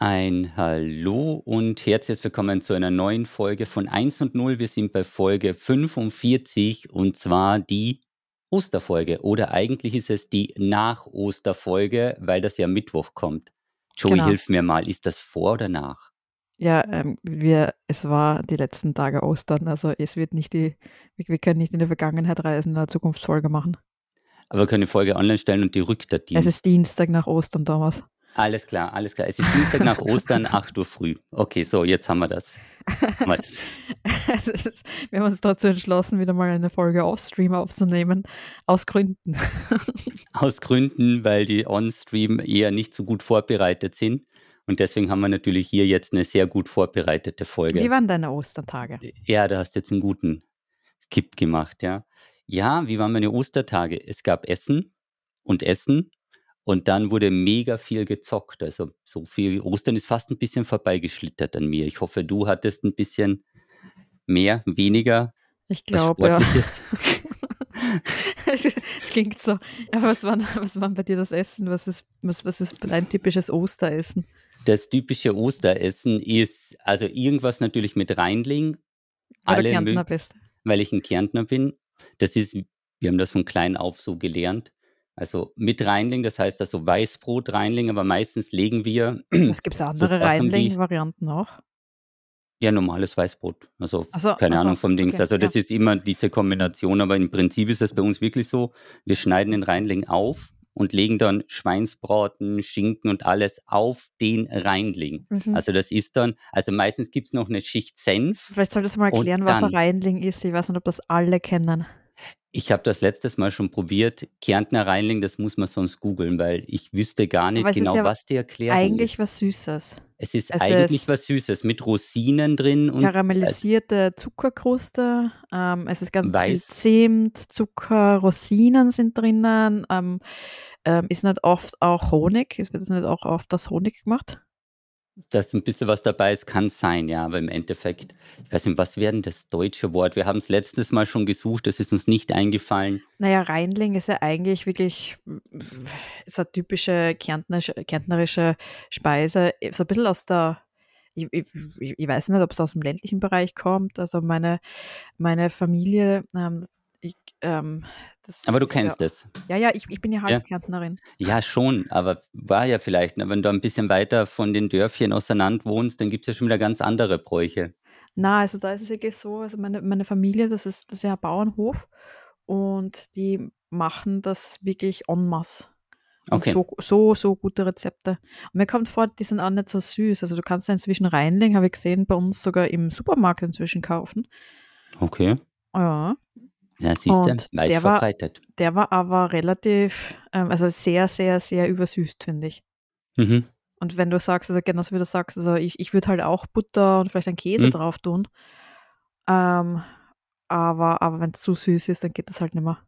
Ein Hallo und herzlich willkommen zu einer neuen Folge von 1 und 0. Wir sind bei Folge 45 und zwar die Osterfolge. Oder eigentlich ist es die Nach-Osterfolge, weil das ja Mittwoch kommt. Joey, Genau. hilf mir mal, ist das vor oder nach? Ja, ähm, wir, es war die letzten Tage Ostern, also es wird nicht die, wir, wir können nicht in die Vergangenheit reisen, eine Zukunftsfolge machen. Aber wir können die Folge online stellen und die rückt Es Dienst. ist Dienstag nach Ostern, Thomas. Alles klar, alles klar. Es ist Dienstag nach Ostern, 8 Uhr früh. Okay, so, jetzt haben wir das. Haben wir das. Ist, wir haben uns dazu entschlossen, wieder mal eine Folge Offstream aufzunehmen, aus Gründen. Aus Gründen, weil die On-Stream eher nicht so gut vorbereitet sind. Und deswegen haben wir natürlich hier jetzt eine sehr gut vorbereitete Wie Folge. waren deine Ostertage? Ja, da hast du jetzt einen guten Kipp gemacht, ja. Ja, wie waren meine Ostertage? Es gab Essen und Essen und dann wurde mega viel gezockt. Also so viel. Ostern ist fast ein bisschen vorbeigeschlittert an mir. Ich hoffe, du hattest ein bisschen mehr, weniger, Ich glaube, ja. Es es klingt so. Ja, was war, was war bei dir das Essen? Was ist, was, was ist dein typisches Osteressen? Das typische Osteressen ist also irgendwas natürlich mit Reinling, Weil du alle Kärntner mö bist. weil ich ein Kärntner bin. Das ist wir haben das von klein auf so gelernt. Also mit Reinling, das heißt also Weißbrot Reinling, aber meistens legen wir Es gibt so andere wie Reinling-Varianten auch. ja, normales Weißbrot. Also Also, keine also, Ahnung vom Dings. okay, Also ja. das ist immer diese Kombination, aber im Prinzip ist es bei uns wirklich so, wir schneiden den Reinling auf und legen dann Schweinsbraten, Schinken und alles auf den Reinling. Mhm. Also das ist dann, also meistens gibt es noch eine Schicht Senf Vielleicht solltest du mal erklären, was ein Reinling ist. Ich weiß nicht, ob das alle kennen. Ich habe das letztes Mal schon probiert. Kärntner Reinling, das muss man sonst googeln, weil ich wüsste gar nicht ist genau, ja was die Erklärung ist. eigentlich was Süßes. Es ist Es eigentlich ist was Süßes mit Rosinen drin und karamellisierte Zuckerkruste. Ähm, es ist ganz viel weiß. Zimt, Zucker, Rosinen sind drinnen. Ähm, ähm, ist nicht oft auch Honig. Es wird nicht auch oft aus Honig gemacht. Dass ein bisschen was dabei ist, kann sein, ja, aber im Endeffekt, ich weiß nicht, was wäre denn das deutsche Wort? Wir haben es letztes Mal schon gesucht, das ist uns nicht eingefallen. Naja, Reinling ist ja eigentlich wirklich so eine typische kärntnerische, kärntnerische Speise. So ein bisschen aus der, ich, ich, ich weiß nicht, ob es aus dem ländlichen Bereich kommt. Also meine, meine Familie, ähm, ich, ähm, Aber du ja, kennst es. ja, ja, ich, ich bin ja Ja? halb Kärntnerin. Ja, schon, aber war ja vielleicht, ne, wenn du ein bisschen weiter von den Dörfchen auseinander wohnst, dann gibt es ja schon wieder ganz andere Bräuche. Na, also da ist es wirklich so, also meine, meine Familie, das ist, das ist ja ein Bauernhof und die machen das wirklich en masse. Und Okay. so, so, so gute Rezepte. Und mir kommt vor, die sind auch nicht so süß. Also du kannst ja inzwischen Reinling, habe ich gesehen, bei uns sogar im Supermarkt inzwischen kaufen. Okay. Ja. Ja, siehst du, weit der war, verbreitet. der war aber relativ, ähm, also sehr, sehr, sehr übersüßt, finde ich. Mhm. Und wenn du sagst, also genauso wie du sagst, also ich, ich würde halt auch Butter und vielleicht einen Käse Mhm. drauf tun. Ähm, aber aber wenn es zu süß ist, dann geht das halt nicht mehr.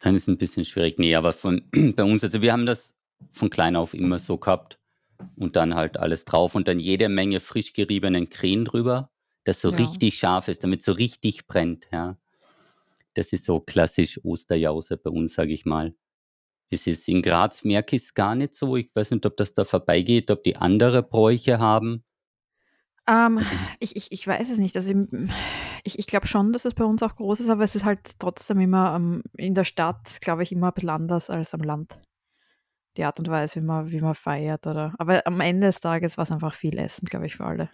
Dann ist es ein bisschen schwierig. Nee, aber von, bei uns, also wir haben das von klein auf immer so gehabt und dann halt alles drauf und dann jede Menge frisch geriebenen Krähen drüber, das so Ja. richtig scharf ist, damit so richtig brennt, ja. Das ist so klassisch Osterjause bei uns, sage ich mal. Es ist in Graz merke ich es gar nicht so. Ich weiß nicht, ob das da vorbeigeht, ob die andere Bräuche haben. Ähm, ich, ich, ich weiß es nicht. Also ich, ich glaube schon, dass es bei uns auch groß ist, aber es ist halt trotzdem immer ähm, in der Stadt, glaube ich, immer ein bisschen anders als am Land. Die Art und Weise, wie man, wie man feiert. Oder, aber am Ende des Tages war es einfach viel Essen, glaube ich, für alle.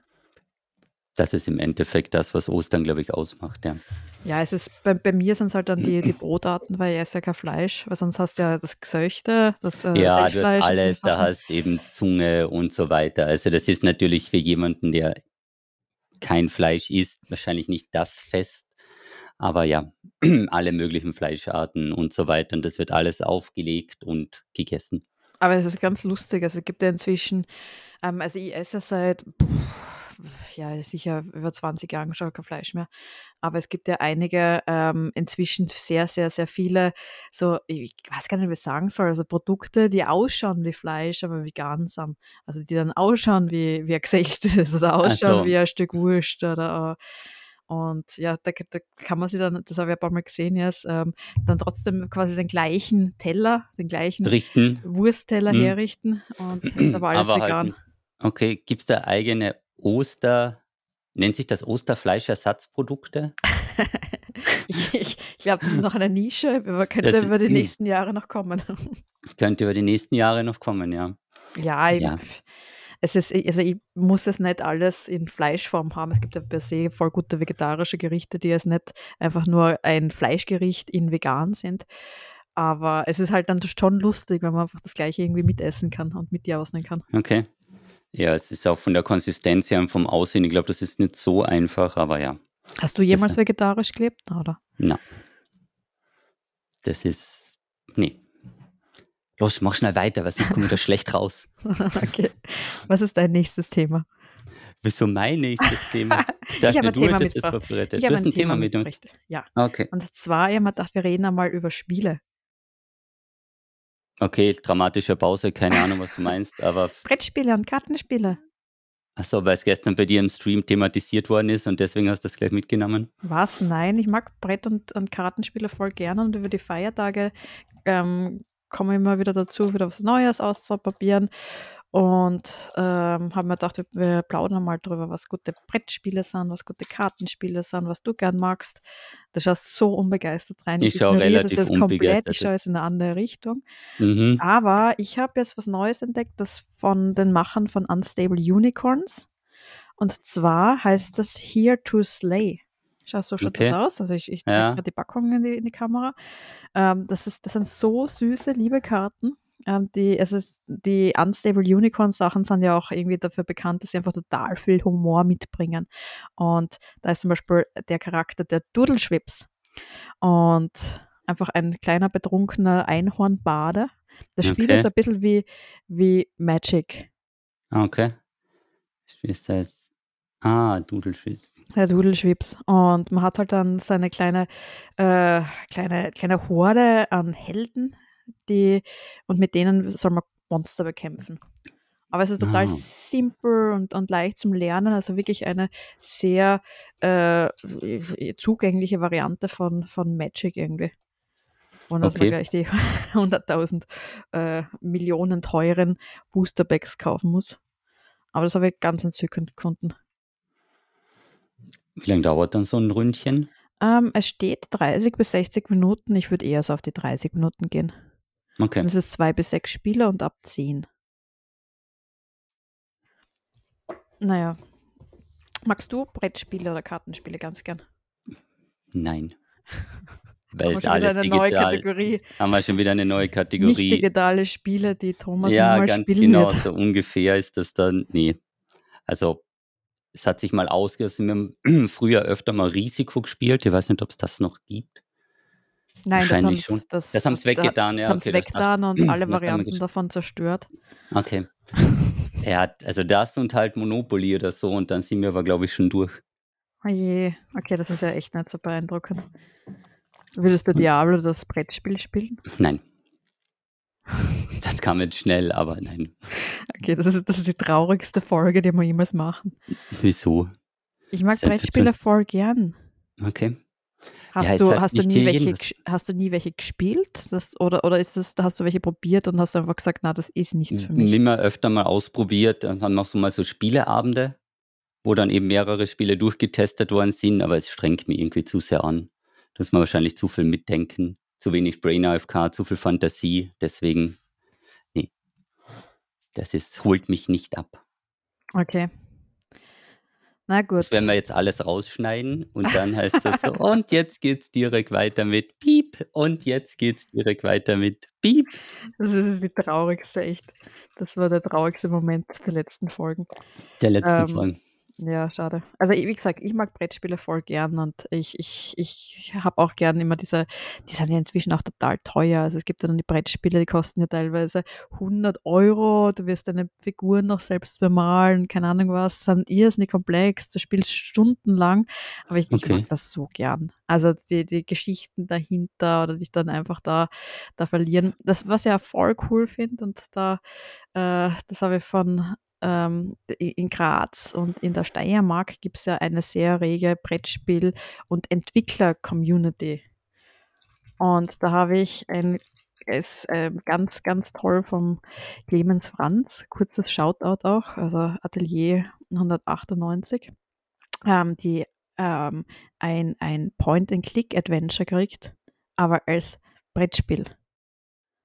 Das ist im Endeffekt das, was Ostern, glaube ich, ausmacht, ja. Ja, es ist bei, bei mir sind es halt dann die, die Brotarten, weil ich esse ja kein Fleisch, weil sonst hast du ja das Gesöchte, das äh, Ja, du hast alles, da hast eben Zunge und so weiter. Also das ist natürlich für jemanden, der kein Fleisch isst, wahrscheinlich nicht das Fest. Aber ja, alle möglichen Fleischarten und so weiter. Und das wird alles aufgelegt und gegessen. Aber es ist ganz lustig. Also es gibt ja inzwischen, ähm, also ich esse seit, pff, ja, sicher über 20 Jahren schon kein Fleisch mehr. Aber es gibt ja einige, ähm, inzwischen sehr, sehr, sehr viele, so, ich weiß gar nicht, wie ich sagen soll, also Produkte, die ausschauen wie Fleisch, aber vegan sind. Also die dann ausschauen wie, wie ein gesächtes oder Ach ausschauen so. wie ein Stück Wurst oder äh, und ja, da, da kann man sich dann, das habe ich ein paar Mal gesehen jetzt, ähm, dann trotzdem quasi den gleichen Teller, den gleichen Richten. Wurstteller Hm. herrichten und ist aber alles Aber halt vegan. ein Okay, gibt's da eigene Oster nennt sich das Osterfleischersatzprodukte? Ich ich ich glaube, das ist noch eine Nische, aber könnte Das über die nächsten Jahre noch kommen. könnte über die nächsten Jahre noch kommen, ja. Ja, ich Ja, es ist also, ich muss es nicht alles in Fleischform haben. Es gibt ja per se voll gute vegetarische Gerichte, die jetzt nicht einfach nur ein Fleischgericht in vegan sind. Aber es ist halt dann schon lustig, wenn man einfach das Gleiche irgendwie mitessen kann und mit dir ausnehmen kann. okay. Ja, es ist auch von der Konsistenz her und vom Aussehen, ich glaube, das ist nicht so einfach, aber ja, Hast du das jemals vegetarisch gelebt? Oder? na, das ist ne. Los, mach schnell weiter, weil sonst komme ich da schlecht raus. Okay. Was ist dein nächstes Thema? Wieso mein nächstes Thema? Ich Ich habe ein Thema das mitgebracht. Ich habe ein Thema mitgebracht. Ja. okay. Und zwar, ich habe mir gedacht, wir reden einmal über Spiele. Okay, dramatische Pause, keine Ahnung, was du meinst, aber Brettspiele und Kartenspiele. ach so, weil es gestern bei dir im Stream thematisiert worden ist und deswegen hast du das gleich mitgenommen? Was? Nein, ich mag Brett- und, und Kartenspiele voll gerne und über die Feiertage ähm, komme ich immer wieder dazu, wieder was Neues auszuprobieren. Und ähm, habe mir gedacht, wir plaudern mal drüber, was gute Brettspiele sind, was gute Kartenspiele sind, was du gern magst. Du schaust so unbegeistert rein. Ich Ich schaue das relativ jetzt komplett. Ich schaue es in eine andere Richtung. Mhm. Aber ich habe jetzt was Neues entdeckt, das von den Machern von Unstable Unicorns. Und zwar heißt das Here to Slay. Schau, so schaut das Okay. aus. Also ich, ich zeige Ja. gerade die Packung in die, in die Kamera. Ähm, das, ist, das sind so süße, liebe Karten. Ähm, die, also die Unstable Unicorn Sachen sind ja auch irgendwie dafür bekannt, dass sie einfach total viel Humor mitbringen. Und da ist zum Beispiel der Charakter der Doodleschwips. Und einfach ein kleiner betrunkener Einhornbade. Das Spiel Okay. ist ein bisschen wie, wie Magic. Ah, okay. Wie ist das? Ah, Dudelschwitz. Der Doodleschwips. Und man hat halt dann seine kleine, äh, kleine, kleine Horde an Helden, die, und mit denen soll man Monster bekämpfen. Aber es ist total Ah. simpel und, und leicht zum Lernen, also wirklich eine sehr äh, zugängliche Variante von, von Magic irgendwie. Und dass man Okay. gleich die 100.000 äh, Millionen teuren Boosterbacks kaufen muss. Aber das habe ich ganz entzückend gefunden. Wie lange dauert dann so ein Ründchen? Ähm, es steht 30 bis 60 Minuten. Ich würde eher so auf die 30 Minuten gehen. Okay. Und es ist zwei bis sechs Spieler und ab 10. Naja. Magst du Brettspiele oder Kartenspiele ganz gern? Nein. Haben Weil wir es schon wieder eine neue digital. Kategorie. Haben wir schon wieder eine neue Nicht Kategorie. digitale Spiele, die Thomas Ja, ganz spielen genau, wird. so ungefähr ist das dann. Nee. Also, es hat sich mal ausgerissen. Wir haben früher öfter mal Risiko gespielt. Ich weiß nicht, ob es das noch gibt. Nein, das haben Wahrscheinlich schon. sie das, Das haben sie da- weggetan, ja. das haben sie das, weggetan und alle das haben wir Varianten davon zerstört. Okay. Ja, also das und halt Monopoly oder so und dann sind wir aber, glaube ich, schon durch. Oh je, okay, das ist ja echt nicht so beeindruckend. Würdest du Diablo das Brettspiel spielen? Nein. Das kam jetzt schnell, aber nein. Okay, das ist, das ist die traurigste Folge, die wir jemals machen. Wieso? Ich mag Brettspiele voll gern. Okay. Hast ist du, halt hast du nie welche, hast du nie welche gespielt? Das, oder, oder ist das, hast du welche probiert und hast einfach gesagt, na, das ist nichts für mich? Immer öfter mal ausprobiert. Dann haben wir so mal so Spieleabende, wo dann eben mehrere Spiele durchgetestet worden sind, aber es strengt mich irgendwie zu sehr an. Da muss man wahrscheinlich zu viel mitdenken, zu wenig Brain AFK, zu viel Fantasie. Deswegen, nee, das ist, holt mich nicht ab. Okay. Na gut. Das werden wir jetzt alles rausschneiden und dann heißt das so, und jetzt geht's direkt weiter mit Piep und jetzt geht's direkt weiter mit Piep. Das ist die traurigste, echt. Das war der traurigste Moment der letzten Folgen. Der letzten Ähm, Folge. Ja, schade. Also ich- wie gesagt, ich mag Brettspiele voll gern und ich, ich, ich habe auch gern immer diese, die sind ja inzwischen auch total teuer. Also es gibt ja dann die Brettspiele, die kosten ja teilweise 100 Euro, du wirst deine Figuren noch selbst bemalen, keine Ahnung was, sind irrsinnig komplex, du spielst stundenlang, aber ich, ich Okay. mag das so gern. Also die, die Geschichten dahinter oder dich dann einfach da, da verlieren. Das, was ich ja voll cool finde und da, äh, das habe ich von ähm, in Graz und in der Steiermark gibt es ja eine sehr rege Brettspiel- und Entwickler-Community. Und da habe ich ein ist äh, ganz, ganz toll vom Clemens Franz. Kurzes Shoutout auch, also Atelier 198, ähm, die ähm, ein, ein Point-and-Click-Adventure kriegt, aber als Brettspiel.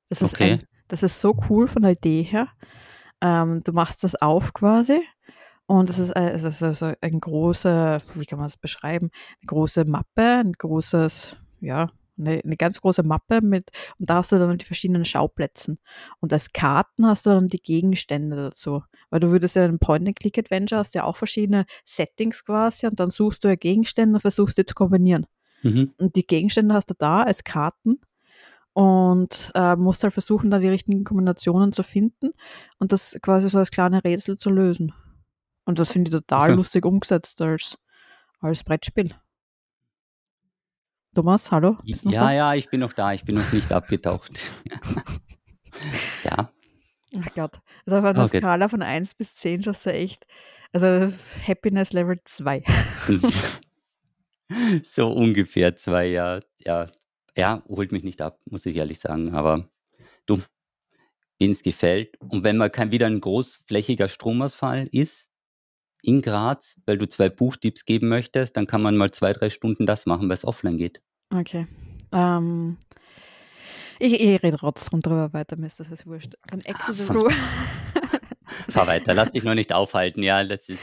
Das ist, Okay. ein, das ist so cool von der Idee her. Ähm, du machst das auf quasi und es ist, äh, es ist also ein großer, wie kann man es beschreiben, eine große Mappe, ein großes, ja, eine, eine ganz große Mappe mit, und da hast du dann die verschiedenen Schauplätzen. Und als Karten hast du dann die Gegenstände dazu. Weil du würdest ja in einem Point-and-Click-Adventure hast ja auch verschiedene Settings quasi und dann suchst du ja Gegenstände und versuchst die zu kombinieren. Mhm. Und die Gegenstände hast du da als Karten und äh, musst halt versuchen, da die richtigen Kombinationen zu finden und das quasi so als kleine Rätsel zu lösen. Und das finde ich total Okay. lustig umgesetzt als, als Brettspiel. Thomas, hallo? Ja, da? ja, ich bin noch da. Ich bin noch nicht abgetaucht. ja. Ach Gott. Also auf einer Okay. Skala von 1 bis 10 schaust du echt, also Happiness Level 2. so ungefähr zwei Jahre. Ja, ja, holt mich nicht ab, muss ich ehrlich sagen. Aber du, es gefällt. Und wenn mal kein wieder ein großflächiger Stromausfall ist in Graz, weil du zwei Buchtipps geben möchtest, dann kann man mal zwei, drei Stunden das machen, weil es offline geht. Okay. Ähm, ich, ich rede trotzdem drüber weiter, mir ist das jetzt wurscht. Dann Exit the Room. Fahr weiter, lass dich noch nicht aufhalten. Ja, das ist.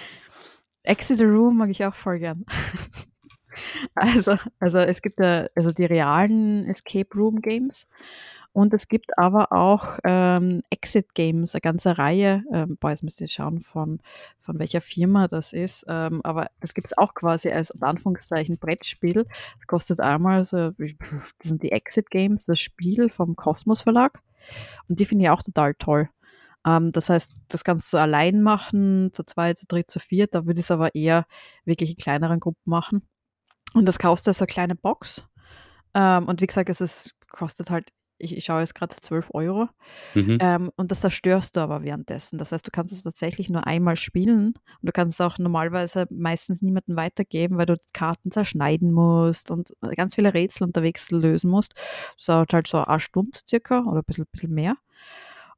Exit the Room mag ich auch voll gern. Also, also es gibt ja also die realen Escape Room Games und es gibt aber auch ähm, Exit Games, eine ganze Reihe. Ähm, boah, jetzt müsst ihr schauen, von, von welcher Firma das ist. Ähm, aber das gibt es auch quasi als Anführungszeichen Brettspiel. Das kostet einmal so, das sind die Exit Games, das Spiel vom Kosmos Verlag. Und die finde ich auch total toll. Ähm, das heißt, das kannst du allein machen, zu zweit, zu dritt, zu viert. Da würde ich es aber eher wirklich in kleineren Gruppen machen. Und das kaufst du als eine kleine Box. Ähm, und wie gesagt, es ist, kostet halt, ich, ich schaue jetzt gerade 12 Euro. Mhm. Ähm, und das zerstörst du aber währenddessen. Das heißt, du kannst es tatsächlich nur einmal spielen. Und du kannst es auch normalerweise meistens niemandem weitergeben, weil du Karten zerschneiden musst und ganz viele Rätsel unterwegs lösen musst. Das dauert halt so eine Stunde circa oder ein bisschen, bisschen mehr.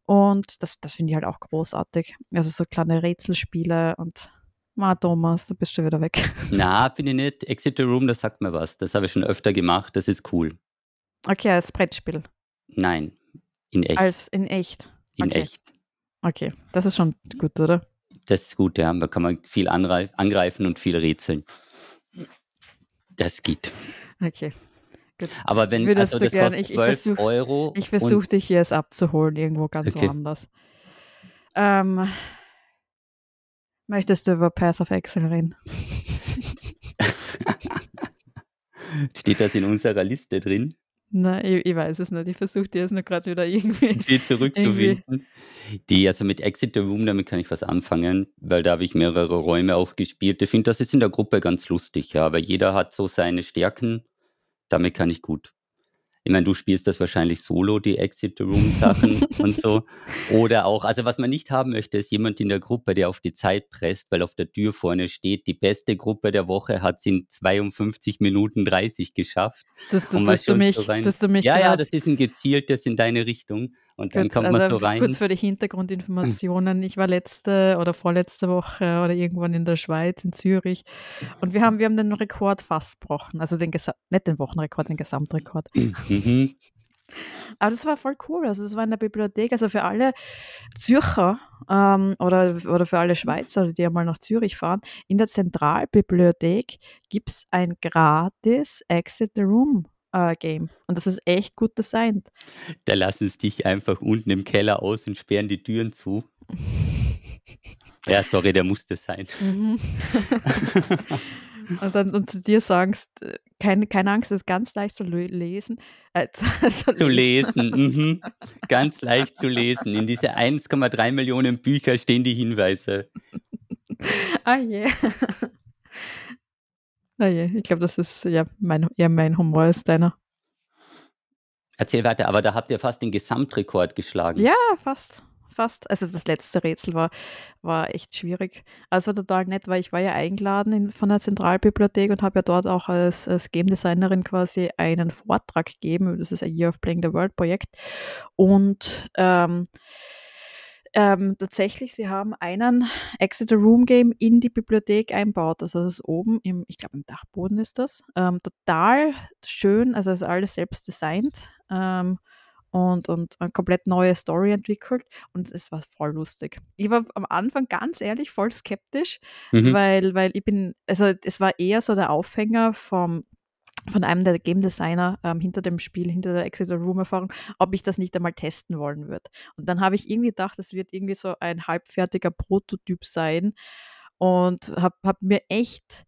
Und das, das finde ich halt auch großartig. Also so kleine Rätselspiele und Ma Thomas, du bist schon wieder weg. Na, finde ich nicht. Exit the Room, das sagt mir was. Das habe ich schon öfter gemacht. Das ist cool. Okay, als Brettspiel. Nein, in echt. Als in echt. in okay. echt. Okay, das ist schon gut, oder? Das ist gut, ja. Da kann man viel angreifen und viel rätseln. Das geht. Okay. Aber wenn Würdest also du das gern- kostet ich- ich 12 versuch- Euro. Ich versuche dich jetzt abzuholen, irgendwo ganz Okay. woanders. Ähm, möchtest du über Path of Excel reden? Steht das in unserer Liste drin, Nein, ich, ich weiß es nicht. Ich versuche dir jetzt nur gerade wieder irgendwie. sie zurückzufinden? Die, also mit Exit the Room, damit kann ich was anfangen, weil da habe ich mehrere Räume auch gespielt. Ich finde, das ist in der Gruppe ganz lustig, ja, weil jeder hat so seine Stärken. Damit kann ich gut. Ich meine, du spielst das wahrscheinlich solo, die Exit the Room Sachen und so. Oder auch, also was man nicht haben möchte, ist jemand in der Gruppe, der auf die Zeit presst, weil auf der Tür vorne steht, die beste Gruppe der Woche hat es in 52 Minuten 30 geschafft. Dass, Und du- dass, du mich, so rein- dass du mich Ja, ja, das ist ein gezieltes in deine Richtung. Und dann kurz, kommt man also so rein. kurz für die Hintergrundinformationen. Ich war letzte oder vorletzte Woche oder irgendwann in der Schweiz, in Zürich. Und wir haben, wir haben den Rekord fast gebrochen. Also den Gesa nicht den Wochenrekord, den Gesamtrekord. Mhm. Aber das war voll cool. Also das war in der Bibliothek. Also für alle Zürcher ähm, oder, oder für alle Schweizer, die einmal nach Zürich fahren, in der Zentralbibliothek gibt es ein gratis Exit the Room äh, Game. Und das ist echt gut designt. Da lassen sie dich einfach unten im Keller aus und sperren die Türen zu. Ja, sorry, der musste sein. Mhm. und dann und zu dir sagst, äh, keine, keine Angst, das ist ganz leicht zu lesen. Äh, zu, Zu lesen. Mhm. Ganz leicht zu lesen. In diese 1,3 Millionen Bücher stehen die Hinweise. Ah je. Je, ich glaube, das ist ja mein, eher mein Humor als deiner. Erzähl weiter, aber da habt ihr fast den Gesamtrekord geschlagen. Ja, fast. fast. Also das letzte Rätsel war, war echt schwierig. Also total nett, weil ich war ja eingeladen in, von der Zentralbibliothek und habe ja dort auch als, als Game Designerin quasi einen Vortrag gegeben. Das ist ein Year of Playing the World Projekt. Und ähm, ähm, tatsächlich, sie haben einen Exit the Room Game in die Bibliothek einbaut. Also das ist oben im, ich glaube im Dachboden ist das. Ähm, total schön, also ist alles selbst designt ähm, und, und eine komplett neue Story entwickelt und es war voll lustig. Ich war am Anfang ganz ehrlich voll skeptisch, mhm. weil, weil ich bin, also es war eher so der Aufhänger vom von einem der Game Designer ähm, hinter dem Spiel, hinter der Exit Room Erfahrung, ob ich das nicht einmal testen wollen würde. Und dann habe ich irgendwie gedacht, es wird irgendwie so ein halbfertiger Prototyp sein und habe hab mir echt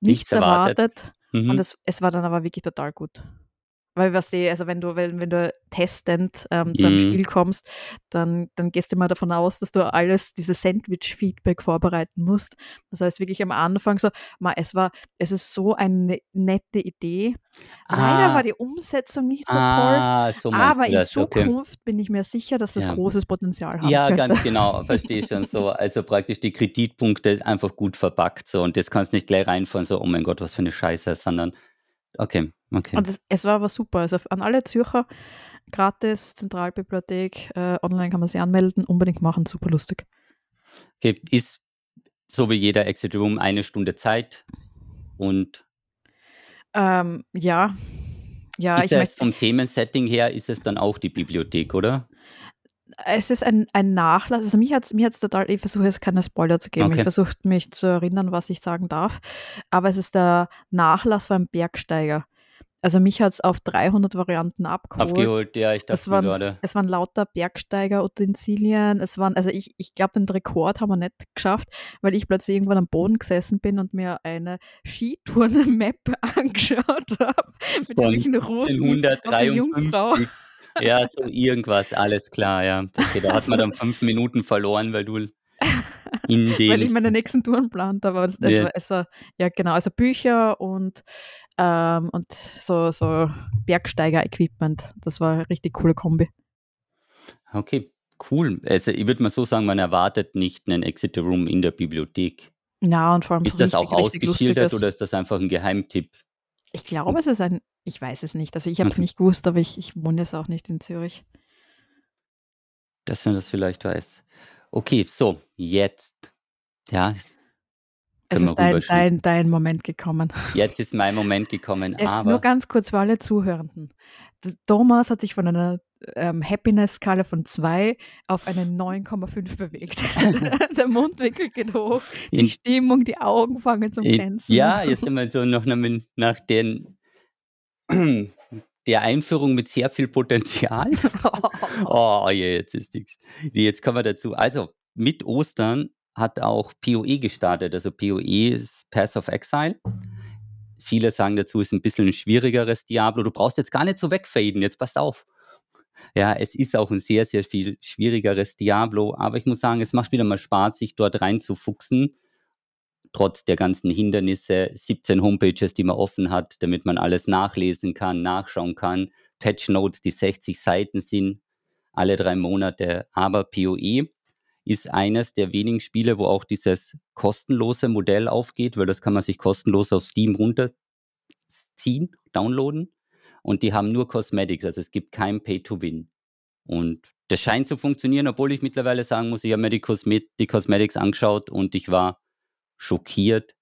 nichts, nichts erwartet. erwartet. Mhm. Und es, es war dann aber wirklich total gut. Weil was sehe, also wenn du, wenn, wenn du testend ähm, zu einem mhm. Spiel kommst, dann, dann gehst du mal davon aus, dass du alles, dieses Sandwich-Feedback vorbereiten musst. Das heißt wirklich am Anfang so, ma, es war, es ist so eine nette Idee. Ah. Leider war die Umsetzung nicht so ah, toll. So aber in Zukunft okay. bin ich mir sicher, dass das ja. großes Potenzial hat. Ja, könnte. ganz genau, verstehe schon so. Also praktisch die Kritikpunkte einfach gut verpackt so und das kannst nicht gleich reinfahren, so, oh mein Gott, was für eine Scheiße, sondern okay. Okay. Und es, es war aber super. Also an alle Zürcher, gratis, Zentralbibliothek, äh, online kann man sich anmelden, unbedingt machen, super lustig. Okay, ist so wie jeder Exit Room eine Stunde Zeit und ähm, ja. Ja, ist ich es vom Themensetting her, ist es dann auch die Bibliothek, oder? Es ist ein, ein Nachlass. Also mich hat es mir total, ich versuche jetzt keine Spoiler zu geben, okay. ich versuche mich zu erinnern, was ich sagen darf. Aber es ist der Nachlass von einem Bergsteiger. Also mich hat es auf 300 Varianten abgeholt. Abgeholt, ja, ich dachte es waren, gerade. Es waren lauter Bergsteiger-Utensilien. Es waren, also ich, ich glaube, den Rekord haben wir nicht geschafft, weil ich plötzlich irgendwann am Boden gesessen bin und mir eine Skitouren-Map angeschaut habe. Mit irgendwelchen roten 153. Ja, so irgendwas, alles klar, ja. Okay, da hat man dann fünf Minuten verloren, weil du in den. weil ich meine nächsten Touren plant, aber es, ja. war, es war, ja genau, also Bücher und ähm, und so, so Bergsteiger-Equipment. Das war eine richtig coole Kombi. Okay, cool. Also ich würde mal so sagen, man erwartet nicht einen Exit Room in der Bibliothek. Na, und vor allem ist das richtig, auch ausgeschildert oder ist das einfach ein Geheimtipp? Ich glaube, es ist ein, ich weiß es nicht. Also ich habe es mhm. nicht gewusst, aber ich, ich wohne jetzt auch nicht in Zürich. Dass man das vielleicht weiß. Okay, so, jetzt. Ja, es ist dein, dein, dein Moment gekommen. Jetzt ist mein Moment gekommen. Es aber nur ganz kurz für alle Zuhörenden. Thomas hat sich von einer ähm, Happiness-Skala von 2 auf eine 9,5 bewegt. Der Mundwinkel geht hoch, die in, Stimmung, die Augen fangen zum Glänzen. Ja, jetzt sind wir so noch nach den der Einführung mit sehr viel Potenzial. oh, jetzt ist nichts. Jetzt kommen wir dazu. Also, mit Ostern hat auch PoE gestartet. Also PoE ist Path of Exile. Viele sagen dazu, ist ein bisschen ein schwierigeres Diablo. Du brauchst jetzt gar nicht so wegfaden, jetzt pass auf. Ja, es ist auch ein sehr, sehr viel schwierigeres Diablo, aber ich muss sagen, es macht wieder mal Spaß, sich dort reinzufuchsen. Trotz der ganzen Hindernisse, 17 Homepages, die man offen hat, damit man alles nachlesen kann, nachschauen kann. Patch Notes, die 60 Seiten sind, alle drei Monate. Aber PoE ist eines der wenigen Spiele, wo auch dieses kostenlose Modell aufgeht, weil das kann man sich kostenlos auf Steam runterziehen, downloaden. Und die haben nur Cosmetics, also es gibt kein Pay-to-Win. Und das scheint zu funktionieren, obwohl ich mittlerweile sagen muss, ich habe mir die, Cosmet die Cosmetics angeschaut und ich war schockiert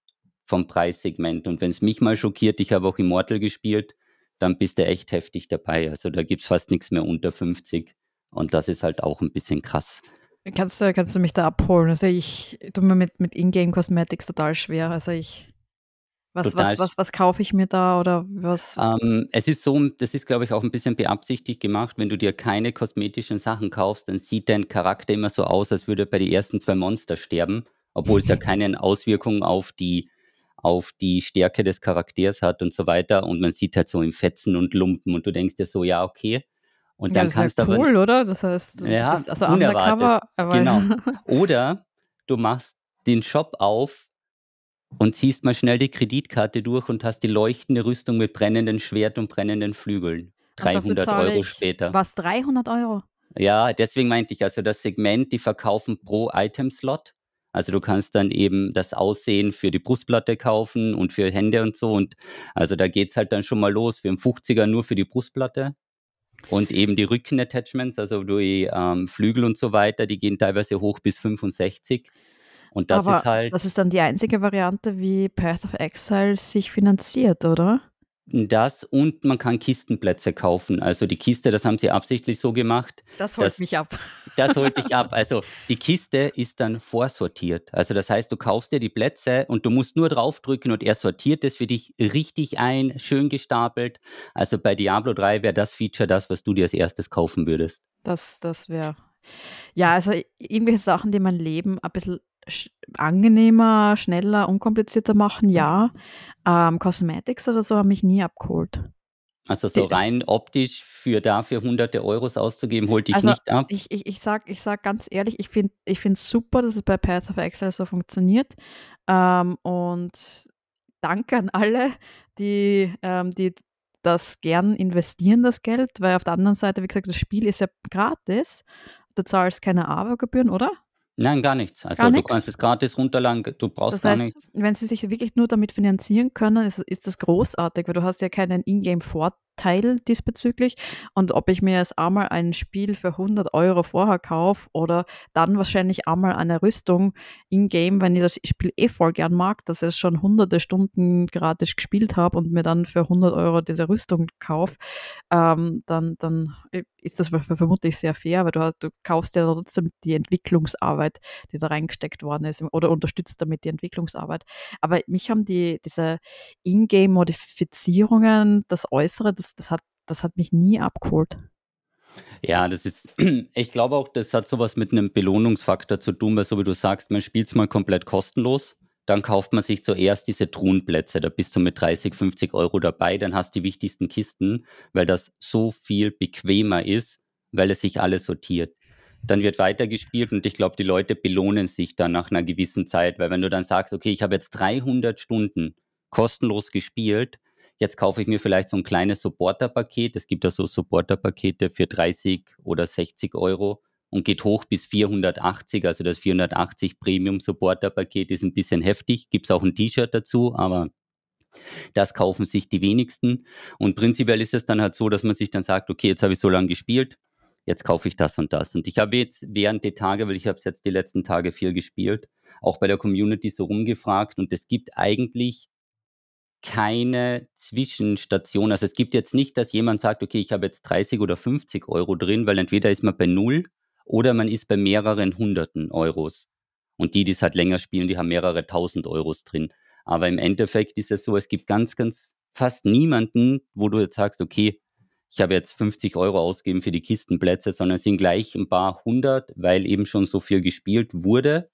vom Preissegment. Und wenn es mich mal schockiert, ich habe auch Immortal gespielt, dann bist du echt heftig dabei. Also da gibt es fast nichts mehr unter 50. Und das ist halt auch ein bisschen krass. Kannst du, kannst du mich da abholen? Also ich tue mir mit, mit Ingame Cosmetics total schwer. Also ich was, was, was, was kaufe ich mir da oder was? Ähm, es ist so, das ist, glaube ich, auch ein bisschen beabsichtigt gemacht. Wenn du dir keine kosmetischen Sachen kaufst, dann sieht dein Charakter immer so aus, als würde er bei den ersten zwei Monster sterben, obwohl es ja keine Auswirkungen auf die, auf die Stärke des Charakters hat und so weiter. Und man sieht halt so in Fetzen und Lumpen und du denkst dir so, ja, okay. Und ja, dann das kannst ist ja cool, aber, oder? Das heißt, ja, bist also unerwartet. Undercover, genau. Oder du machst den Shop auf und ziehst mal schnell die Kreditkarte durch und hast die leuchtende Rüstung mit brennenden Schwert und brennenden Flügeln. 300 Euro später. Was, 300 Euro? Ja, deswegen meinte ich, also das Segment, die verkaufen pro Item-Slot. Also du kannst dann eben das Aussehen für die Brustplatte kaufen und für Hände und so. Und also da geht's halt dann schon mal los. Wir haben 50er nur für die Brustplatte. Und eben die Rückenattachments, also die ähm, Flügel und so weiter, die gehen teilweise hoch bis 65. Und das Aber ist halt. das ist dann die einzige Variante, wie Path of Exile sich finanziert, oder? Das und man kann Kistenplätze kaufen. Also die Kiste, das haben sie absichtlich so gemacht. Das holt dass, mich ab. Das holt dich ab. Also die Kiste ist dann vorsortiert. Also das heißt, du kaufst dir die Plätze und du musst nur draufdrücken und er sortiert es für dich richtig ein, schön gestapelt. Also bei Diablo 3 wäre das Feature das, was du dir als erstes kaufen würdest. Das, das wäre. Ja, also irgendwelche Sachen, die mein Leben ein bisschen sch- angenehmer, schneller, unkomplizierter machen, ja. Ähm, Cosmetics oder so haben mich nie abgeholt. Also so rein optisch für dafür hunderte Euros auszugeben, holt dich Also nicht ab. ich, ich, ich sag, ich sag ganz ehrlich, ich finde ich es super, dass es bei Path of Exile so funktioniert. Ähm, und danke an alle, die, ähm, die das gern investieren, das Geld, weil auf der anderen Seite, wie gesagt, das Spiel ist ja gratis. Du zahlst keine Abo-Gebühren, oder? Nein, gar nichts. Also Gar du nichts? kannst es gratis runterladen, du brauchst Das gar heißt, nichts. wenn sie sich wirklich nur damit finanzieren können, ist, ist das großartig, weil du hast ja keinen Ingame-Vorteil diesbezüglich. Und ob ich mir jetzt einmal ein Spiel für 100 Euro vorher kaufe oder dann wahrscheinlich einmal eine Rüstung in-game, wenn ich das Spiel eh voll gern mag, dass ich schon hunderte Stunden gratis gespielt habe und mir dann für 100 Euro diese Rüstung kaufe, ähm, dann, dann ist das ver- ver- vermutlich sehr fair, weil du, du kaufst ja trotzdem die Entwicklungsarbeit, die da reingesteckt worden ist oder unterstützt damit die Entwicklungsarbeit. Aber mich haben die, diese Ingame-Modifizierungen, das Äußere, das, das, hat, das hat mich nie abgeholt. Ja, das ist, ich glaube auch, das hat sowas mit einem Belohnungsfaktor zu tun, weil so wie du sagst, man spielt es mal komplett kostenlos, dann kauft man sich zuerst diese Truhenplätze, da bist du mit 30, 50 Euro dabei, dann hast du die wichtigsten Kisten, weil das so viel bequemer ist, weil es sich alles sortiert. Dann wird weitergespielt und ich glaube, die Leute belohnen sich dann nach einer gewissen Zeit, weil wenn du dann sagst, okay, ich habe jetzt 300 Stunden kostenlos gespielt, Jetzt kaufe ich mir vielleicht so ein kleines Supporter-Paket. Es gibt ja so Supporter-Pakete für 30 oder 60 Euro und geht hoch bis 480. Also das 480 Premium-Supporter-Paket ist ein bisschen heftig. Gibt es auch ein T-Shirt dazu, aber das kaufen sich die wenigsten. Und prinzipiell ist es dann halt so, dass man sich dann sagt, okay, jetzt habe ich so lange gespielt, jetzt kaufe ich das und das. Und ich habe jetzt während der Tage, weil ich habe es jetzt die letzten Tage viel gespielt, auch bei der Community so rumgefragt und es gibt eigentlich keine Zwischenstation. Also es gibt jetzt nicht, dass jemand sagt, okay, ich habe jetzt 30 oder 50 Euro drin, weil entweder ist man bei null oder man ist bei mehreren hunderten Euros. Und die, die es halt länger spielen, die haben mehrere tausend Euros drin. Aber im Endeffekt ist es so, es gibt ganz, ganz fast niemanden, wo du jetzt sagst, okay, ich habe jetzt 50 Euro ausgegeben für die Kistenplätze, sondern es sind gleich ein paar hundert, weil eben schon so viel gespielt wurde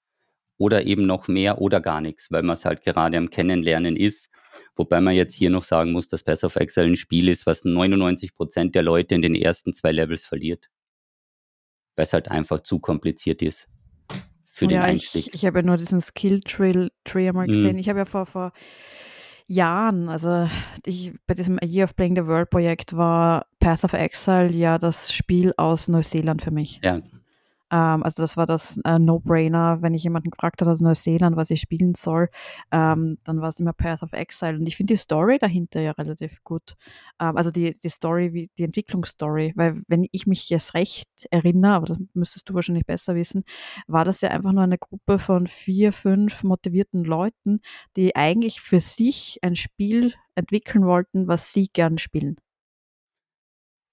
oder eben noch mehr oder gar nichts, weil man es halt gerade am Kennenlernen ist. Wobei man jetzt hier noch sagen muss, dass Pass of Exile ein Spiel ist, was 99 Prozent der Leute in den ersten zwei Levels verliert. Weil es halt einfach zu kompliziert ist für den ja, Einstieg. ich, ich habe ja nur diesen Skill-Tree Tree einmal Mhm. gesehen. Ich habe ja vor, vor Jahren, also ich, bei diesem A Year of Playing the World Projekt war Path of Exile ja das Spiel aus Neuseeland für mich. Ja, Ähm, also das war das äh, No-Brainer, wenn ich jemanden gefragt habe aus Neuseeland, was ich spielen soll, ähm, dann war es immer Path of Exile. Und ich finde die Story dahinter ja relativ gut. Ähm, also die, die Story, wie die Entwicklungsstory, weil wenn ich mich jetzt recht erinnere, aber das müsstest du wahrscheinlich besser wissen, war das ja einfach nur eine Gruppe von vier, fünf motivierten Leuten, die eigentlich für sich ein Spiel entwickeln wollten, was sie gern spielen.